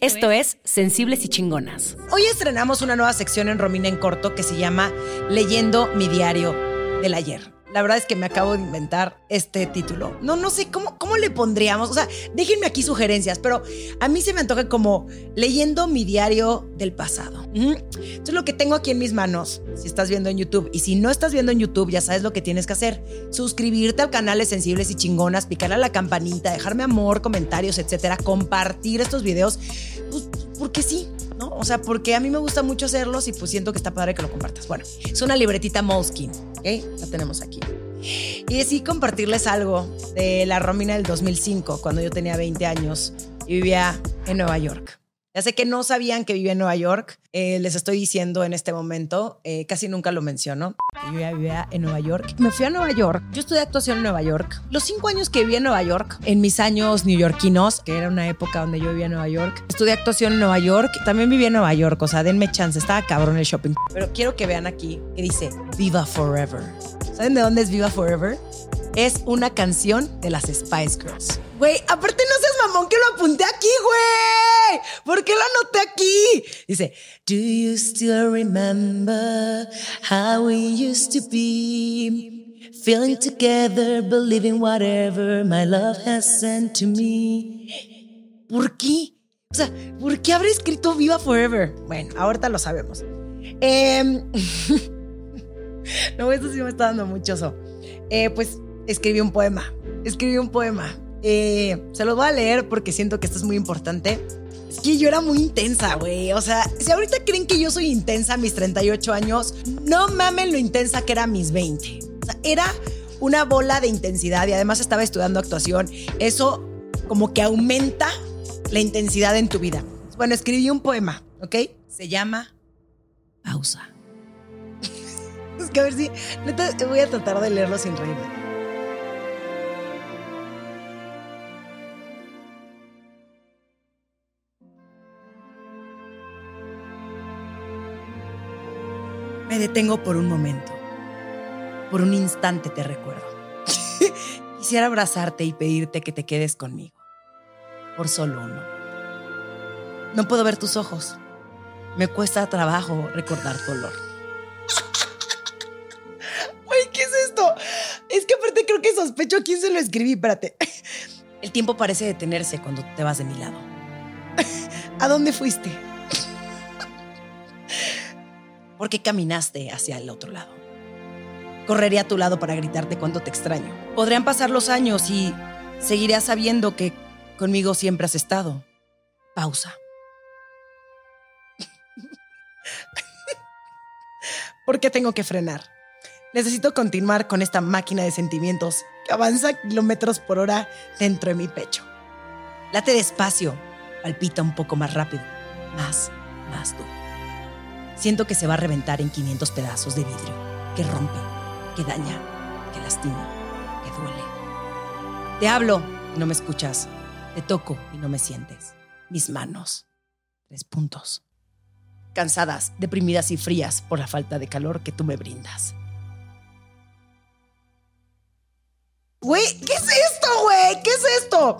Esto, es Sensibles y Chingonas. Hoy estrenamos una nueva sección en Romina en Corto que se llama Leyendo mi diario del ayer. La verdad es que me acabo de inventar este título. No, no sé cómo, cómo le pondríamos. O sea, déjenme aquí sugerencias, pero a mí se me antoja como leyendo mi diario del pasado. Ujú. Esto es lo que tengo aquí en mis manos. Si estás viendo en YouTube y si no estás viendo en YouTube, ya sabes lo que tienes que hacer. Suscribirte al canal de Sensibles y Chingonas, picarle a la campanita, dejarme amor, comentarios, etcétera, compartir estos videos. Pues, porque sí, ¿no? O sea, porque a mí me gusta mucho hacerlos y pues siento que está padre que lo compartas. Bueno, es una libretita Moleskine, ¿ok? La tenemos aquí. Y decidí compartirles algo de la Romina del 2005, cuando yo tenía 20 años y vivía en Nueva York. Ya sé que no sabían que vivía en Nueva York, eh, les estoy diciendo en este momento, eh, casi nunca lo menciono. Yo ya vivía en Nueva York. Me fui a Nueva York. Yo estudié actuación en Nueva York. Los cinco años que viví en Nueva York, en mis años neoyorquinos, que era una época donde yo vivía en Nueva York, estudié actuación en Nueva York. También viví en Nueva York, o sea, denme chance. Estaba cabrón el shopping. Pero quiero que vean aquí que dice Viva Forever. ¿Saben de dónde es Viva Forever? Es una canción de las Spice Girls. Güey, aparte no seas mamón que lo apunté aquí, güey. ¿Por qué lo anoté aquí? Dice, Do you still remember how we used to be? Feeling together, believing whatever my love has sent to me. ¿Por qué? O sea, ¿por qué habré escrito Viva Forever? Bueno, ahorita lo sabemos. Em, no, esto sí me está dando mucho. Eh, pues escribí un poema. Escribí un poema. Eh, se los voy a leer porque siento que esto es muy importante. Es que yo era muy intensa, güey. O sea, si ahorita creen que yo soy intensa a mis 38 años, no mamen lo intensa que era mis 20. O sea, era una bola de intensidad y además estaba estudiando actuación. Eso como que aumenta la intensidad en tu vida. Bueno, escribí un poema, ¿ok? Se llama Pausa. es que a ver si... Voy a tratar de leerlo sin reírme. Me detengo por un momento. Por un instante te recuerdo. Quisiera abrazarte y pedirte que te quedes conmigo. Por solo uno. No puedo ver tus ojos. Me cuesta trabajo recordar tu olor. Güey, ¿qué es esto? Es que aparte creo que sospecho a quién se lo escribí. Espérate. El tiempo parece detenerse cuando te vas de mi lado. ¿A dónde fuiste? ¿Por qué caminaste hacia el otro lado? Correré a tu lado para gritarte cuánto te extraño. Podrían pasar los años y seguirías sabiendo que conmigo siempre has estado. Pausa. ¿Por qué tengo que frenar? Necesito continuar con esta máquina de sentimientos que avanza kilómetros por hora dentro de mi pecho. Late despacio, palpita un poco más rápido, más, más duro. Siento que se va a reventar en 500 pedazos de vidrio, que rompe, que daña, que lastima, que duele. Te hablo y no me escuchas. Te toco y no me sientes. Mis manos. Tres puntos. Cansadas, deprimidas y frías por la falta de calor que tú me brindas. Güey, ¿qué es esto, güey? ¿Qué es esto?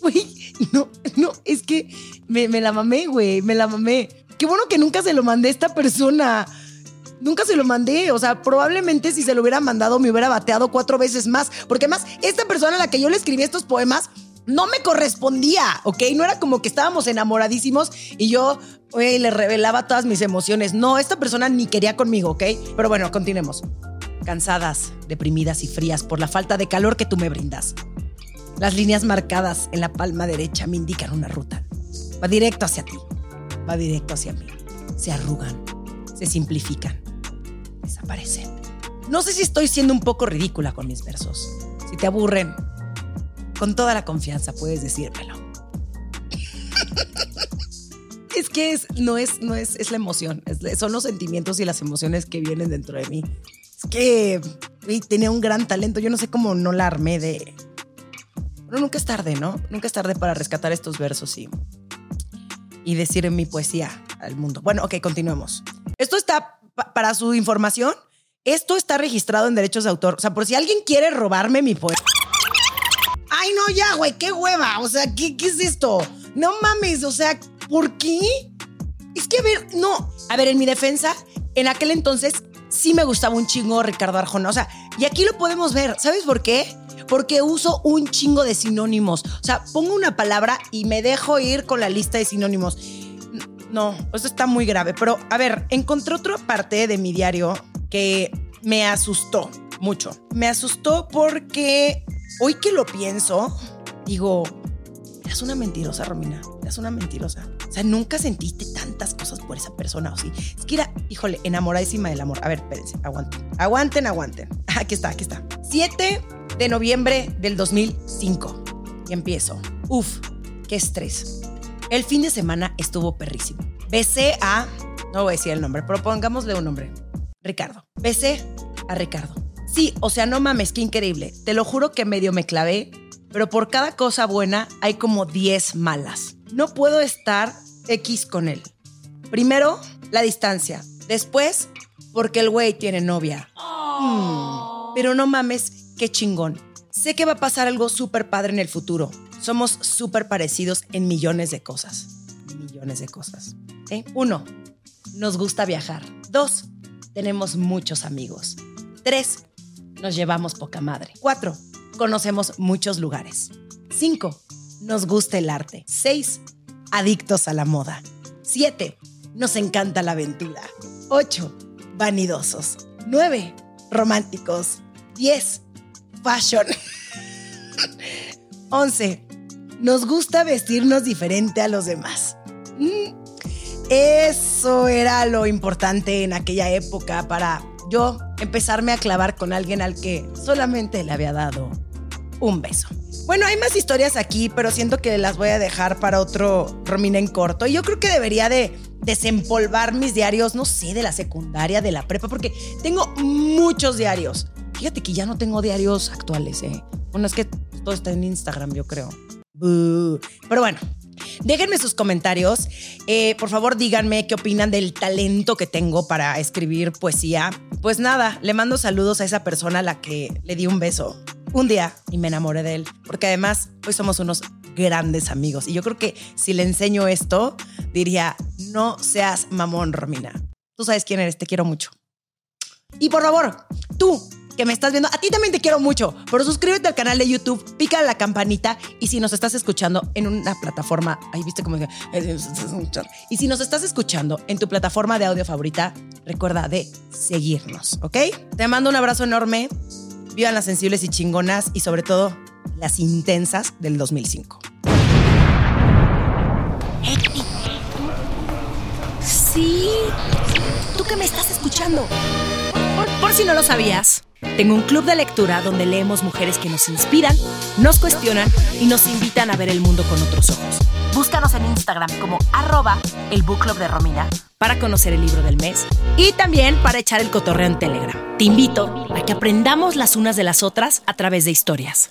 Güey, no, no, es que me, me la mamé, güey, me la mamé. Qué bueno que nunca se lo mandé a esta persona. Nunca se lo mandé. O sea, probablemente si se lo hubiera mandado me hubiera bateado cuatro veces más. Porque además, esta persona a la que yo le escribí estos poemas no me correspondía, ¿ok? No era como que estábamos enamoradísimos y yo le revelaba todas mis emociones. No, esta persona ni quería conmigo, ¿ok? Pero bueno, continuemos. Cansadas, deprimidas y frías por la falta de calor que tú me brindas. Las líneas marcadas en la palma derecha me indican una ruta. Va directo hacia ti. Va directo hacia mí. Se arrugan. Se simplifican. Desaparecen. No sé si estoy siendo un poco ridícula con mis versos. Si te aburren, con toda la confianza puedes decírmelo. es que es, no es, no es, es la emoción. Es- son los sentimientos y las emociones que vienen dentro de mí. Es que tenía un gran talento. Yo no sé cómo no la armé de. Pero nunca es tarde, ¿no? Nunca es tarde para rescatar estos versos y, y decir mi poesía al mundo. Bueno, ok, continuemos. Esto está pa- para su información. Esto está registrado en derechos de autor. O sea, por si alguien quiere robarme mi poema. Ay, no, ya, güey, qué hueva. O sea, ¿qué, qué es esto? No mames, o sea, ¿Por qué? Es que, a ver, no. A ver, en mi defensa, en aquel entonces sí me gustaba un chingo Ricardo Arjona. O sea, y aquí lo podemos ver. ¿Sabes por qué? Porque uso un chingo de sinónimos. O sea, pongo una palabra y me dejo ir con la lista de sinónimos. No, eso está muy grave. Pero, a ver, encontré otra parte de mi diario que me asustó mucho. Me asustó porque hoy que lo pienso, digo, eras una mentirosa, Romina. Eras una mentirosa. O sea, nunca sentiste cosas por esa persona, ¿o sí? Es que era, híjole, enamoradísima del amor. A ver, espérense, aguanten. Aguanten, aguanten. Aquí está, aquí está. 7 de noviembre del 2005. Y empiezo. Uf, qué estrés. El fin de semana estuvo perrísimo. Besé a, no voy a decir el nombre, pero pongámosle un nombre. Ricardo. Besé a Ricardo. Sí, o sea, no mames, qué increíble. Te lo juro que medio me clavé, pero por cada cosa buena hay como 10 malas. No puedo estar X con él. Primero, la distancia. Después, porque el güey tiene novia. Hmm, Pero no mames, qué chingón. Sé que va a pasar algo súper padre en el futuro. Somos súper parecidos en millones de cosas. Millones de cosas. ¿Eh? Uno, nos gusta viajar. Dos, tenemos muchos amigos. Tres, nos llevamos poca madre. Cuatro, conocemos muchos lugares. Cinco, nos gusta el arte. Seis, adictos a la moda. Siete, nos encanta la aventura. Ocho, vanidosos. Nueve, románticos. Diez, fashion. Once, nos gusta vestirnos diferente a los demás. Mm, Eso era lo importante en aquella época para yo empezarme a clavar con alguien al que solamente le había dado un beso. Bueno, hay más historias aquí, pero siento que las voy a dejar para otro Romina en corto. Y yo creo que debería de desempolvar mis diarios, no sé, de la secundaria, de la prepa, porque tengo muchos diarios. Fíjate que ya no tengo diarios actuales, ¿eh? Bueno, es que todo está en Instagram, yo creo. Pero bueno, déjenme sus comentarios. Eh, por favor, díganme qué opinan del talento que tengo para escribir poesía. Pues nada, le mando saludos a esa persona a la que le di un beso un día y me enamoré de él. Porque además, hoy somos unos grandes amigos. Y yo creo que si le enseño esto, diría, no seas mamón, Romina. Tú sabes quién eres, te quiero mucho. Y por favor, tú que me estás viendo, a ti también te quiero mucho, pero suscríbete al canal de YouTube, pica la campanita y si nos estás escuchando en una plataforma, ahí viste que, y si nos estás escuchando en tu plataforma de audio favorita, recuerda de seguirnos, ¿ok? Te mando un abrazo enorme, vivan las sensibles y chingonas y sobre todo las intensas del 2005. Sí, tú que me estás escuchando. Por, por si no lo sabías, tengo un club de lectura donde leemos mujeres que nos inspiran, nos cuestionan y nos invitan a ver el mundo con otros ojos. Búscanos en Instagram como arroba el book club de Romina para conocer el libro del mes y también para echar el cotorreo en Telegram. Te invito a que aprendamos las unas de las otras a través de historias.